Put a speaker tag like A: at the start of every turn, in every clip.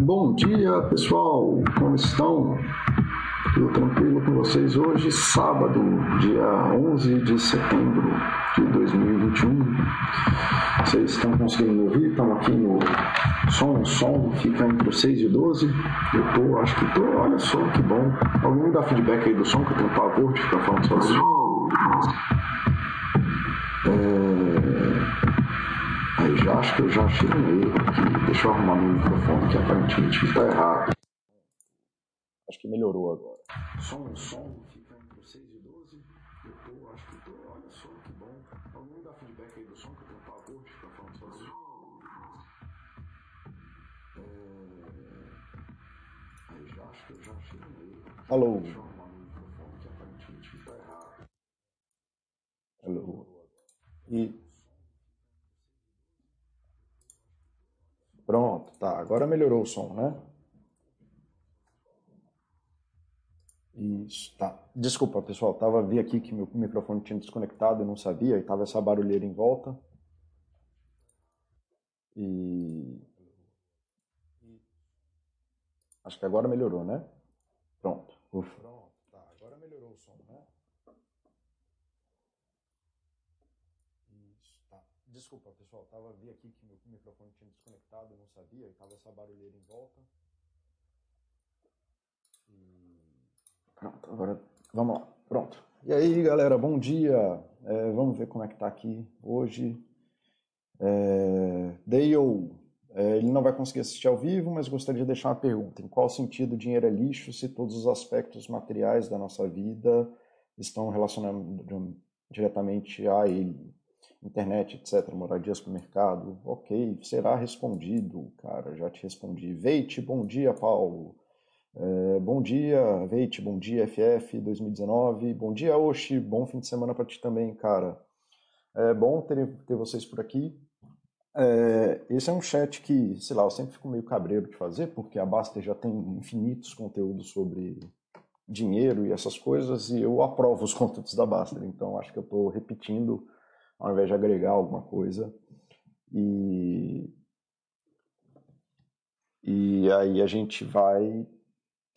A: Bom dia, pessoal. Como estão? Tudo tranquilo com vocês hoje, sábado, dia 11 de setembro de 2021. Vocês estão conseguindo ouvir? Estamos aqui no som, o som fica entre 6 e 12. Eu tô, acho que tô, olha só que bom. Alguém me dá feedback aí do som que eu tenho pavor de ficar falando sozinho. É... Aí já acho que eu já achei um erro aqui. Deixa eu arrumar meu microfone que aparentemente está errado. Acho que melhorou agora. Som, som, fica entre 6 e 12. Eu tô, acho que tô, olha só que bom. Alguém dá feedback aí do som que eu tenho pavor de ficar falando sozinho. É... Já acho que eu já achei um erro. Aqui. Alô. Deixa eu arrumar meu microfone que aparentemente está errado. Alô. E Pronto, tá. Agora melhorou o som, né? Isso, tá. Desculpa, pessoal. Tava vi aqui que meu microfone tinha desconectado, eu não sabia, e tava essa barulheira em volta. E acho que agora melhorou, né? Pronto. Ufa. Pronto, tá. Agora melhorou o som, né? Isso, tá. Desculpa, pessoal. Tava vi aqui que meu microfone tinha desconectado, não sabia, e tava essa barulheira em volta. E... Pronto, agora vamos lá. Pronto. E aí, galera, bom dia. É, vamos ver como é que tá aqui hoje. É, Dale, é, ele não vai conseguir assistir ao vivo, mas gostaria de deixar uma pergunta. Em qual sentido o dinheiro é lixo se todos os aspectos materiais da nossa vida estão relacionados diretamente a ele? Internet, etc., moradia, supermercado, ok, será respondido, cara, já te respondi. Veite, bom dia, Paulo. É, bom dia, Veite, bom dia, FF 2019. Bom dia, Oxi, bom fim de semana para ti também, cara. É bom ter, ter vocês por aqui. É, esse é um chat que, sei lá, eu sempre fico meio cabreiro de fazer, porque a Basta já tem infinitos conteúdos sobre dinheiro e essas coisas, e eu aprovo os conteúdos da Basta, então acho que eu estou repetindo ao invés de agregar alguma coisa. E, e aí a gente vai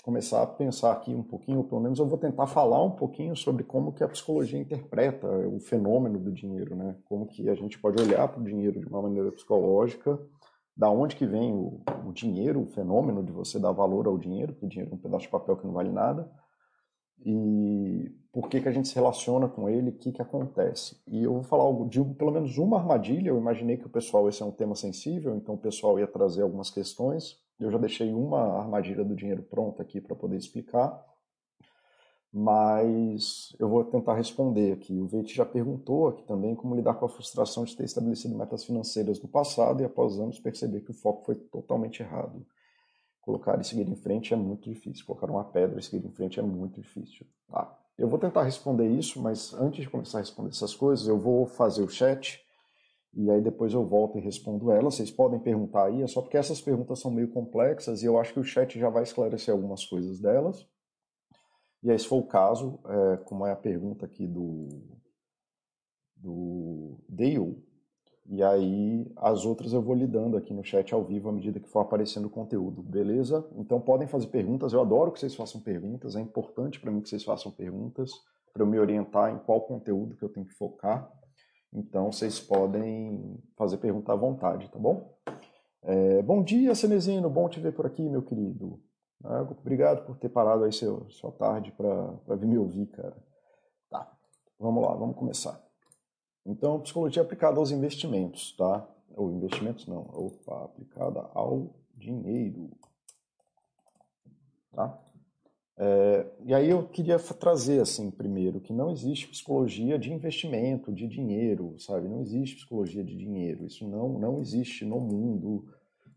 A: começar a pensar aqui um pouquinho, ou pelo menos eu vou tentar falar um pouquinho sobre como que a psicologia interpreta o fenômeno do dinheiro, né? Como que a gente pode olhar para o dinheiro de uma maneira psicológica, da onde que vem o, o dinheiro, o fenômeno de você dar valor ao dinheiro, porque o dinheiro é um pedaço de papel que não vale nada, e por que, que a gente se relaciona com ele, o que, que acontece. E eu vou falar de pelo menos uma armadilha, eu imaginei que o pessoal, esse é um tema sensível, então o pessoal ia trazer algumas questões, eu já deixei uma armadilha do dinheiro pronta aqui para poder explicar, mas eu vou tentar responder aqui. O Veit já perguntou aqui também como lidar com a frustração de ter estabelecido metas financeiras no passado e após anos perceber que o foco foi totalmente errado colocar e seguir em frente é muito difícil. Colocar uma pedra e seguir em frente é muito difícil. Tá? Eu vou tentar responder isso, mas antes de começar a responder essas coisas, eu vou fazer o chat e aí depois eu volto e respondo elas. Vocês podem perguntar aí, é só porque essas perguntas são meio complexas e eu acho que o chat já vai esclarecer algumas coisas delas. E aí, se for o caso, é, como é a pergunta aqui do, do Dale, e aí as outras eu vou lidando aqui no chat ao vivo à medida que for aparecendo o conteúdo, beleza? Então podem fazer perguntas, eu adoro que vocês façam perguntas, é importante para mim que vocês façam perguntas para eu me orientar em qual conteúdo que eu tenho que focar. Então vocês podem fazer pergunta à vontade, tá bom? É, bom dia, Cenezino, bom te ver por aqui, meu querido. Obrigado por ter parado aí seu, sua tarde para vir me ouvir, cara. Tá, vamos lá, vamos começar. Então, psicologia aplicada aos investimentos, tá? Ou investimentos não, opa, aplicada ao dinheiro, tá? É, e aí eu queria trazer assim, primeiro, que não existe psicologia de investimento, de dinheiro, sabe? Não existe psicologia de dinheiro. Isso não, não existe no mundo.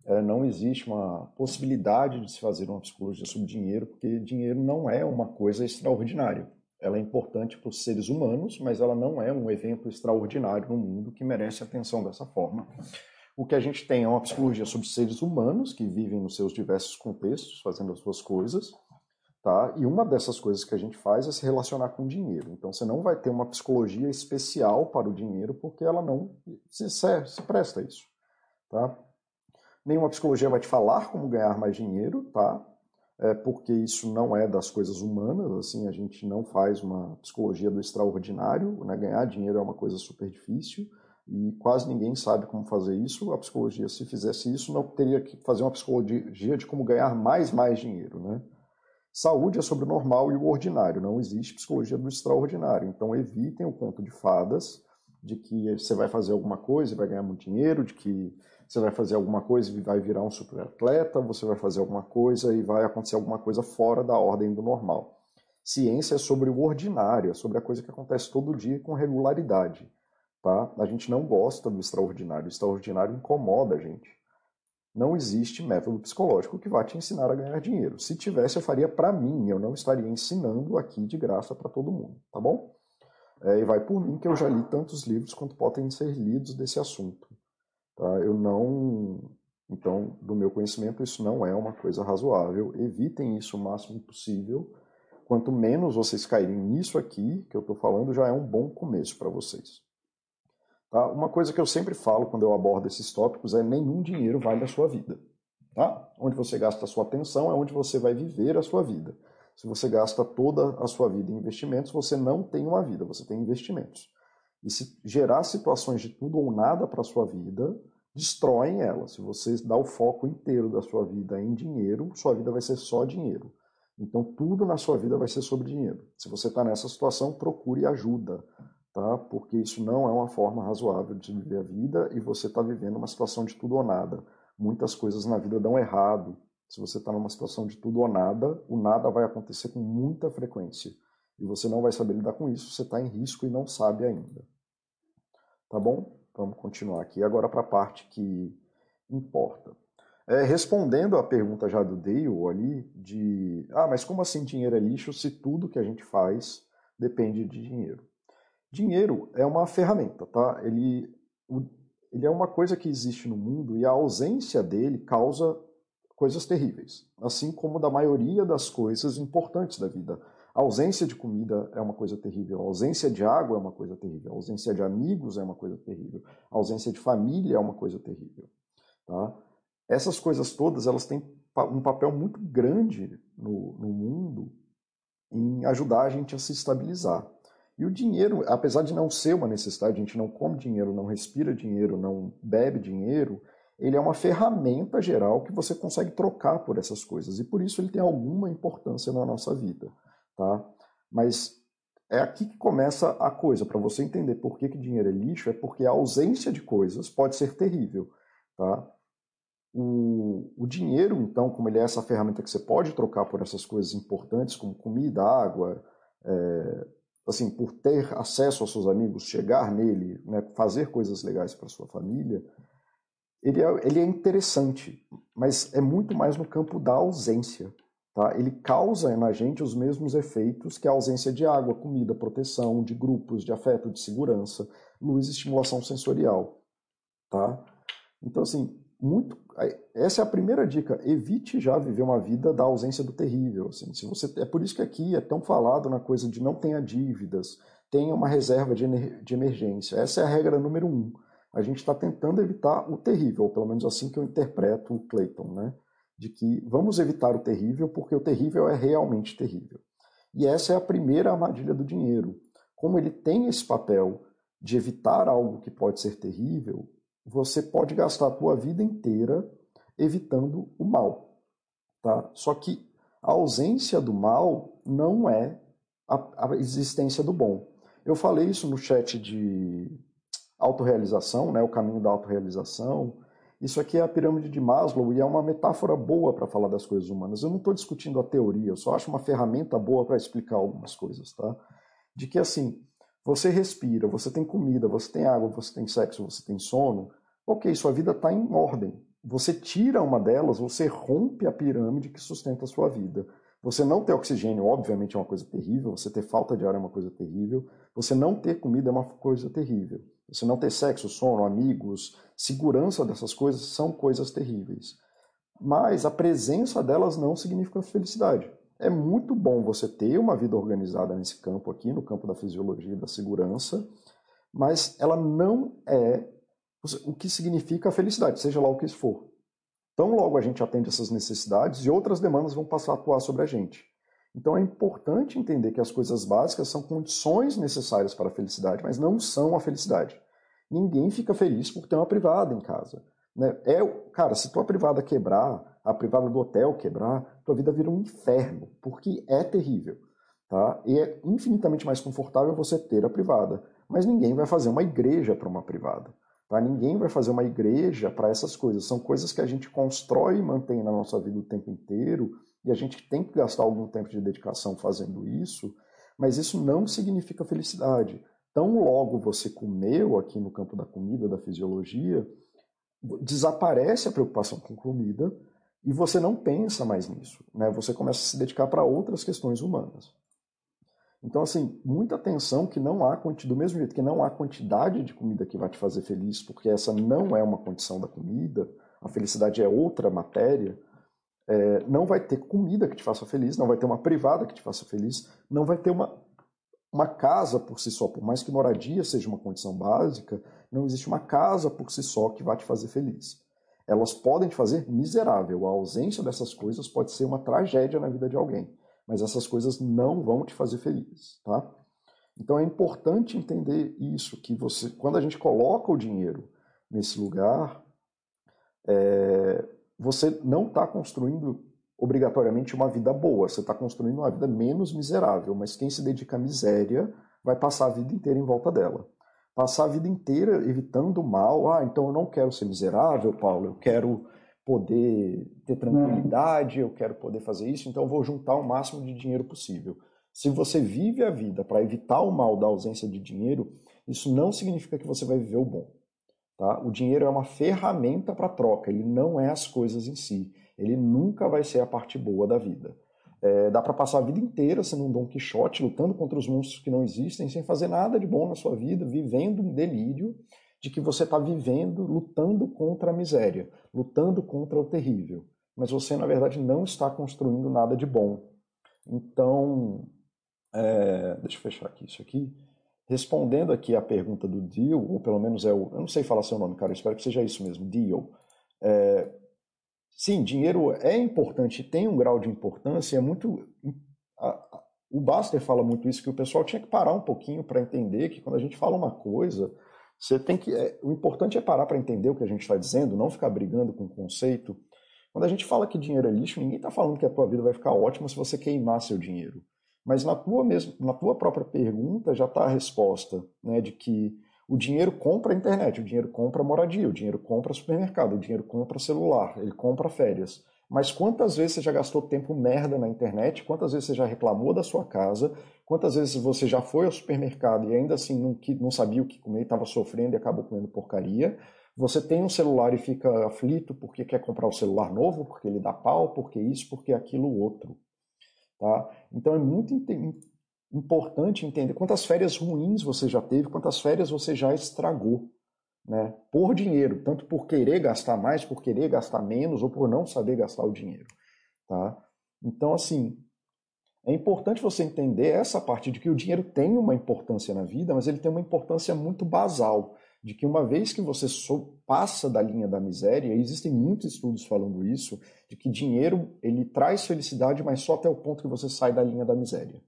A: É, não existe uma possibilidade de se fazer uma psicologia sobre dinheiro, porque dinheiro não é uma coisa extraordinária. Ela é importante para os seres humanos, mas ela não é um evento extraordinário no mundo que merece atenção dessa forma. O que a gente tem é uma psicologia sobre seres humanos que vivem nos seus diversos contextos, fazendo as suas coisas, tá? E uma dessas coisas que a gente faz é se relacionar com dinheiro. Então você não vai ter uma psicologia especial para o dinheiro porque ela não se, se, se presta a isso, tá? Nenhuma psicologia vai te falar como ganhar mais dinheiro, tá? É porque isso não é das coisas humanas, assim, a gente não faz uma psicologia do extraordinário, né? Ganhar dinheiro é uma coisa super difícil e quase ninguém sabe como fazer isso. A psicologia, se fizesse isso, não teria que fazer uma psicologia de como ganhar mais mais dinheiro, né? Saúde é sobre o normal e o ordinário, não existe psicologia do extraordinário. Então evitem o conto de fadas de que você vai fazer alguma coisa e vai ganhar muito dinheiro, de que você vai fazer alguma coisa e vai virar um super atleta, você vai fazer alguma coisa e vai acontecer alguma coisa fora da ordem do normal. Ciência é sobre o ordinário, é sobre a coisa que acontece todo dia com regularidade. Tá? A gente não gosta do extraordinário, o extraordinário incomoda a gente. Não existe método psicológico que vá te ensinar a ganhar dinheiro. Se tivesse, eu faria para mim, eu não estaria ensinando aqui de graça para todo mundo, tá bom? É, e vai por mim que eu já li tantos livros quanto podem ser lidos desse assunto. Tá? Eu não. Então, do meu conhecimento, isso não é uma coisa razoável. Evitem isso o máximo possível. Quanto menos vocês caírem nisso aqui, que eu estou falando, já é um bom começo para vocês. Tá? Uma coisa que eu sempre falo quando eu abordo esses tópicos é nenhum dinheiro vale a sua vida. Tá? Onde você gasta a sua atenção é onde você vai viver a sua vida. Se você gasta toda a sua vida em investimentos, você não tem uma vida, você tem investimentos. E se gerar situações de tudo ou nada para a sua vida, destroem ela. Se você dá o foco inteiro da sua vida em dinheiro, sua vida vai ser só dinheiro. Então tudo na sua vida vai ser sobre dinheiro. Se você está nessa situação, procure ajuda tá? Porque isso não é uma forma razoável de viver a vida e você está vivendo uma situação de tudo ou nada. Muitas coisas na vida dão errado. Se você está numa situação de tudo ou nada, o nada vai acontecer com muita frequência e você não vai saber lidar com isso. Você está em risco e não sabe ainda. Tá bom? Vamos continuar aqui agora para a parte que importa. É, respondendo à pergunta já do Dale ali, de ah, mas como assim dinheiro é lixo se tudo que a gente faz depende de dinheiro? Dinheiro é uma ferramenta, tá? Ele, ele é uma coisa que existe no mundo e a ausência dele causa coisas terríveis, assim como da maioria das coisas importantes da vida. A ausência de comida é uma coisa terrível, a ausência de água é uma coisa terrível, a ausência de amigos é uma coisa terrível, a ausência de família é uma coisa terrível. Tá? Essas coisas todas elas têm um papel muito grande no, no mundo em ajudar a gente a se estabilizar. E o dinheiro, apesar de não ser uma necessidade, a gente não come dinheiro, não respira dinheiro, não bebe dinheiro, ele é uma ferramenta geral que você consegue trocar por essas coisas. E por isso ele tem alguma importância na nossa vida. Tá? Mas é aqui que começa a coisa. Para você entender por que, que dinheiro é lixo, é porque a ausência de coisas pode ser terrível. Tá? O, o dinheiro, então, como ele é essa ferramenta que você pode trocar por essas coisas importantes, como comida, água, é, assim, por ter acesso aos seus amigos, chegar nele, né, fazer coisas legais para sua família, ele é, ele é interessante, mas é muito mais no campo da ausência. Tá? Ele causa na gente os mesmos efeitos que a ausência de água, comida, proteção, de grupos, de afeto, de segurança, luz estimulação sensorial. Tá? Então, assim, muito. Essa é a primeira dica. Evite já viver uma vida da ausência do terrível. Assim. Se você, é por isso que aqui é tão falado na coisa de não tenha dívidas, tenha uma reserva de, de emergência. Essa é a regra número um. A gente está tentando evitar o terrível, pelo menos assim que eu interpreto o Clayton, né? De que vamos evitar o terrível porque o terrível é realmente terrível. E essa é a primeira armadilha do dinheiro. Como ele tem esse papel de evitar algo que pode ser terrível, você pode gastar a tua vida inteira evitando o mal. Tá? Só que a ausência do mal não é a, a existência do bom. Eu falei isso no chat de autorrealização, né, o caminho da autorrealização. Isso aqui é a pirâmide de Maslow e é uma metáfora boa para falar das coisas humanas. Eu não estou discutindo a teoria, eu só acho uma ferramenta boa para explicar algumas coisas, tá? De que assim, você respira, você tem comida, você tem água, você tem sexo, você tem sono. Ok, sua vida está em ordem. Você tira uma delas, você rompe a pirâmide que sustenta a sua vida. Você não ter oxigênio, obviamente, é uma coisa terrível. Você ter falta de ar é uma coisa terrível. Você não ter comida é uma coisa terrível. Você não ter sexo, sono, amigos, segurança dessas coisas são coisas terríveis. Mas a presença delas não significa felicidade. É muito bom você ter uma vida organizada nesse campo aqui, no campo da fisiologia e da segurança, mas ela não é o que significa a felicidade, seja lá o que for. Tão logo a gente atende essas necessidades e outras demandas vão passar a atuar sobre a gente. Então é importante entender que as coisas básicas são condições necessárias para a felicidade, mas não são a felicidade. Ninguém fica feliz por ter uma privada em casa. Né? É, cara, se tua privada quebrar, a privada do hotel quebrar, tua vida vira um inferno, porque é terrível. Tá? E é infinitamente mais confortável você ter a privada. Mas ninguém vai fazer uma igreja para uma privada. Tá? Ninguém vai fazer uma igreja para essas coisas. São coisas que a gente constrói e mantém na nossa vida o tempo inteiro, e a gente tem que gastar algum tempo de dedicação fazendo isso, mas isso não significa felicidade. Tão logo você comeu aqui no campo da comida, da fisiologia, desaparece a preocupação com comida e você não pensa mais nisso. Né? Você começa a se dedicar para outras questões humanas. Então, assim, muita atenção que não há do mesmo jeito que não há quantidade de comida que vai te fazer feliz, porque essa não é uma condição da comida, a felicidade é outra matéria. É, não vai ter comida que te faça feliz, não vai ter uma privada que te faça feliz, não vai ter uma, uma casa por si só, por mais que moradia seja uma condição básica, não existe uma casa por si só que vai te fazer feliz. Elas podem te fazer miserável. A ausência dessas coisas pode ser uma tragédia na vida de alguém mas essas coisas não vão te fazer feliz, tá? Então é importante entender isso, que você, quando a gente coloca o dinheiro nesse lugar, é, você não está construindo obrigatoriamente uma vida boa, você está construindo uma vida menos miserável, mas quem se dedica à miséria vai passar a vida inteira em volta dela. Passar a vida inteira evitando o mal, ah, então eu não quero ser miserável, Paulo, eu quero poder ter tranquilidade, eu quero poder fazer isso, então eu vou juntar o máximo de dinheiro possível. Se você vive a vida para evitar o mal da ausência de dinheiro, isso não significa que você vai viver o bom. Tá? O dinheiro é uma ferramenta para troca, ele não é as coisas em si. Ele nunca vai ser a parte boa da vida. É, dá para passar a vida inteira sendo um Dom Quixote, lutando contra os monstros que não existem, sem fazer nada de bom na sua vida, vivendo um delírio de que você está vivendo, lutando contra a miséria, lutando contra o terrível. Mas você, na verdade, não está construindo nada de bom. Então, é, deixa eu fechar aqui isso aqui. Respondendo aqui a pergunta do Dio, ou pelo menos é o. Eu não sei falar seu nome, cara, eu espero que seja isso mesmo, Dio. É, sim, dinheiro é importante, tem um grau de importância, é muito. A, o Baster fala muito isso, que o pessoal tinha que parar um pouquinho para entender que quando a gente fala uma coisa, você tem que. É, o importante é parar para entender o que a gente está dizendo, não ficar brigando com o conceito. Quando a gente fala que dinheiro é lixo, ninguém está falando que a tua vida vai ficar ótima se você queimar seu dinheiro. Mas na tua, mesmo, na tua própria pergunta já está a resposta, né, de que o dinheiro compra a internet, o dinheiro compra moradia, o dinheiro compra supermercado, o dinheiro compra celular, ele compra férias. Mas quantas vezes você já gastou tempo merda na internet? Quantas vezes você já reclamou da sua casa? Quantas vezes você já foi ao supermercado e ainda assim não, não sabia o que comer, estava sofrendo e acabou comendo porcaria? Você tem um celular e fica aflito porque quer comprar o um celular novo, porque ele dá pau, porque isso, porque aquilo outro. Tá? Então é muito importante entender quantas férias ruins você já teve, quantas férias você já estragou né, por dinheiro, tanto por querer gastar mais, por querer gastar menos ou por não saber gastar o dinheiro. Tá? Então, assim, é importante você entender essa parte de que o dinheiro tem uma importância na vida, mas ele tem uma importância muito basal, de que uma vez que você passa da linha da miséria, e existem muitos estudos falando isso, de que dinheiro ele traz felicidade, mas só até o ponto que você sai da linha da miséria.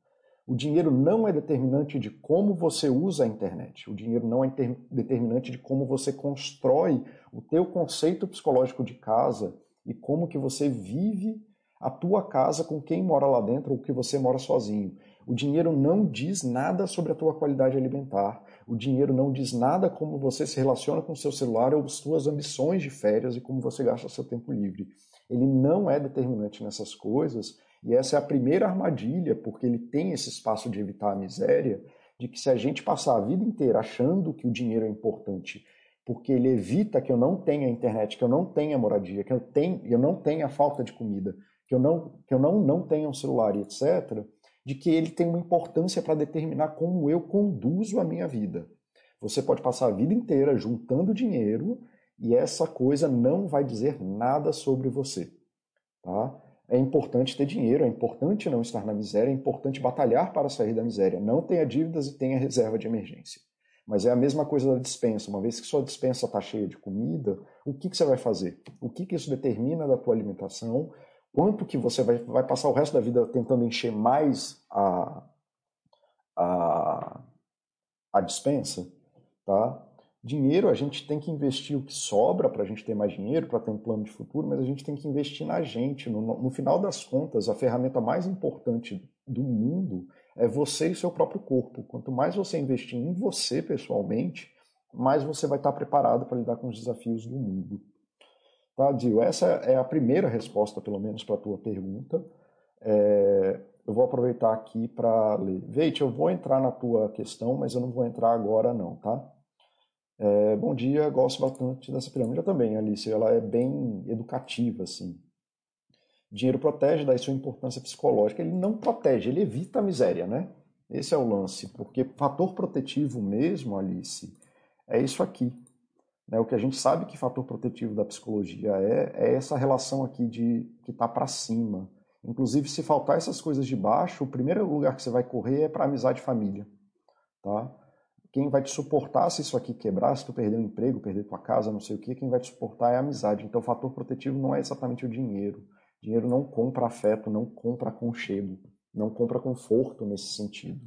A: O dinheiro não é determinante de como você usa a internet. O dinheiro não é determinante de como você constrói o teu conceito psicológico de casa e como que você vive a tua casa com quem mora lá dentro ou que você mora sozinho. O dinheiro não diz nada sobre a tua qualidade alimentar. O dinheiro não diz nada como você se relaciona com o seu celular ou as suas ambições de férias e como você gasta seu tempo livre. Ele não é determinante nessas coisas e essa é a primeira armadilha, porque ele tem esse espaço de evitar a miséria, de que se a gente passar a vida inteira achando que o dinheiro é importante, porque ele evita que eu não tenha internet, que eu não tenha moradia, que eu, tenha, eu não tenha falta de comida, que eu não, que eu não, não tenha um celular, etc., de que ele tem uma importância para determinar como eu conduzo a minha vida. Você pode passar a vida inteira juntando dinheiro e essa coisa não vai dizer nada sobre você. Tá? É importante ter dinheiro, é importante não estar na miséria, é importante batalhar para sair da miséria. Não tenha dívidas e tenha reserva de emergência. Mas é a mesma coisa da dispensa. Uma vez que sua dispensa está cheia de comida, o que, que você vai fazer? O que, que isso determina da tua alimentação? Quanto que você vai, vai passar o resto da vida tentando encher mais a, a, a dispensa? Tá? Dinheiro, a gente tem que investir o que sobra para a gente ter mais dinheiro, para ter um plano de futuro, mas a gente tem que investir na gente. No, no final das contas, a ferramenta mais importante do mundo é você e seu próprio corpo. Quanto mais você investir em você pessoalmente, mais você vai estar preparado para lidar com os desafios do mundo. Tá, Dio? Essa é a primeira resposta, pelo menos, para a tua pergunta. É, eu vou aproveitar aqui para ler. Veite, eu vou entrar na tua questão, mas eu não vou entrar agora não, tá? É, bom dia, gosto bastante dessa pirâmide. Também, Alice, ela é bem educativa, assim. Dinheiro protege, daí sua importância psicológica. Ele não protege, ele evita a miséria, né? Esse é o lance, porque fator protetivo mesmo, Alice, é isso aqui. Né? O que a gente sabe que fator protetivo da psicologia é, é essa relação aqui de que está para cima. Inclusive, se faltar essas coisas de baixo, o primeiro lugar que você vai correr é para amizade e família. Tá? Quem vai te suportar se isso aqui quebrar, se tu perder o emprego, perder tua casa, não sei o que, quem vai te suportar é a amizade. Então, o fator protetivo não é exatamente o dinheiro. Dinheiro não compra afeto, não compra aconchego, não compra conforto nesse sentido.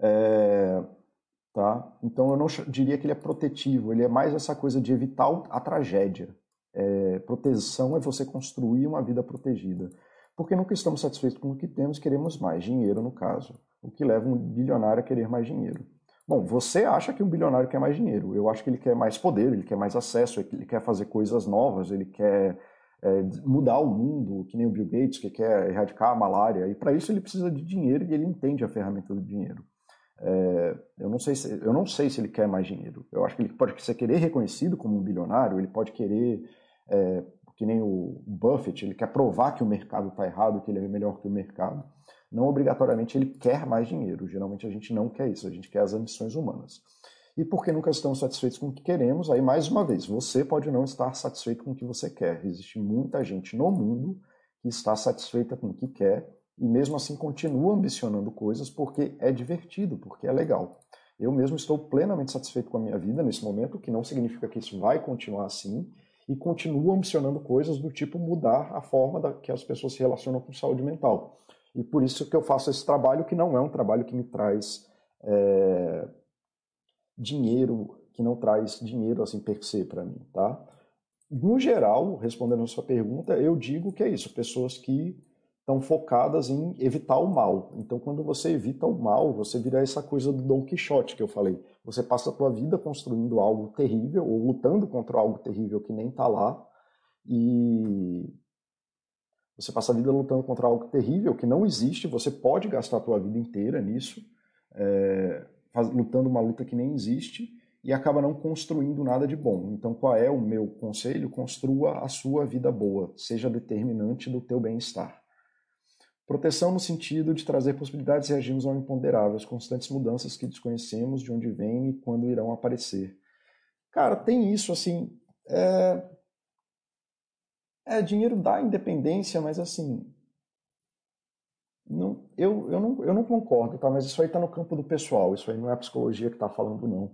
A: É, tá? Então eu não diria que ele é protetivo, ele é mais essa coisa de evitar a tragédia. É, proteção é você construir uma vida protegida. Porque nunca estamos satisfeitos com o que temos, queremos mais dinheiro, no caso. O que leva um bilionário a querer mais dinheiro. Bom, você acha que um bilionário quer mais dinheiro. Eu acho que ele quer mais poder, ele quer mais acesso, ele quer fazer coisas novas, ele quer é, mudar o mundo, que nem o Bill Gates, que quer erradicar a malária, e para isso ele precisa de dinheiro e ele entende a ferramenta do dinheiro. É, eu, não sei se, eu não sei se ele quer mais dinheiro. Eu acho que ele pode querer reconhecido como um bilionário, ele pode querer, é, que nem o Buffett, ele quer provar que o mercado está errado, que ele é melhor que o mercado. Não obrigatoriamente ele quer mais dinheiro. Geralmente a gente não quer isso, a gente quer as ambições humanas e porque nunca estamos satisfeitos com o que queremos, aí mais uma vez, você pode não estar satisfeito com o que você quer. Existe muita gente no mundo que está satisfeita com o que quer e mesmo assim continua ambicionando coisas porque é divertido, porque é legal. Eu mesmo estou plenamente satisfeito com a minha vida nesse momento, que não significa que isso vai continuar assim, e continuo ambicionando coisas do tipo mudar a forma da, que as pessoas se relacionam com saúde mental. E por isso que eu faço esse trabalho, que não é um trabalho que me traz é, dinheiro, que não traz dinheiro assim per se para mim, tá? No geral, respondendo a sua pergunta, eu digo que é isso, pessoas que estão focadas em evitar o mal. Então, quando você evita o mal, você vira essa coisa do Don Quixote que eu falei. Você passa a tua vida construindo algo terrível ou lutando contra algo terrível que nem está lá e você passa a vida lutando contra algo terrível que não existe. Você pode gastar a tua vida inteira nisso. É, lutando uma luta que nem existe e acaba não construindo nada de bom. Então, qual é o meu conselho? Construa a sua vida boa, seja determinante do teu bem-estar. Proteção no sentido de trazer possibilidades e reagirmos ao imponderável, as constantes mudanças que desconhecemos, de onde vêm e quando irão aparecer. Cara, tem isso, assim. É, é dinheiro dá independência, mas assim, não, eu, eu, não, eu não concordo, tá? mas isso aí está no campo do pessoal, isso aí não é a psicologia que está falando, não.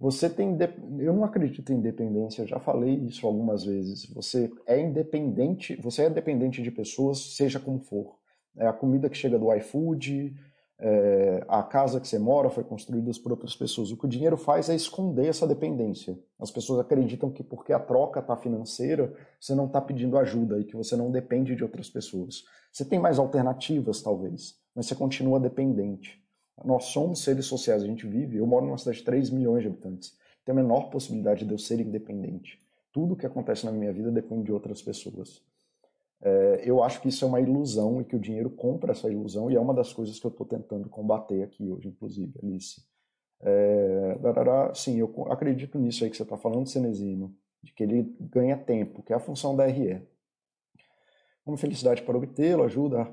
A: Você tem. Eu não acredito em independência, eu já falei isso algumas vezes. Você é independente, você é dependente de pessoas, seja como for. É a comida que chega do iFood, é, a casa que você mora foi construída por outras pessoas. O que o dinheiro faz é esconder essa dependência. As pessoas acreditam que porque a troca está financeira, você não está pedindo ajuda e que você não depende de outras pessoas. Você tem mais alternativas, talvez, mas você continua dependente. Nós somos seres sociais, a gente vive. Eu moro numa cidade de 3 milhões de habitantes. Tem a menor possibilidade de eu ser independente. Tudo que acontece na minha vida depende de outras pessoas. É, eu acho que isso é uma ilusão e que o dinheiro compra essa ilusão e é uma das coisas que eu estou tentando combater aqui hoje, inclusive, Alice. É, sim, eu acredito nisso aí que você está falando, Cenezino, de que ele ganha tempo, que é a função da RE. Uma felicidade para obtê-lo, ajuda a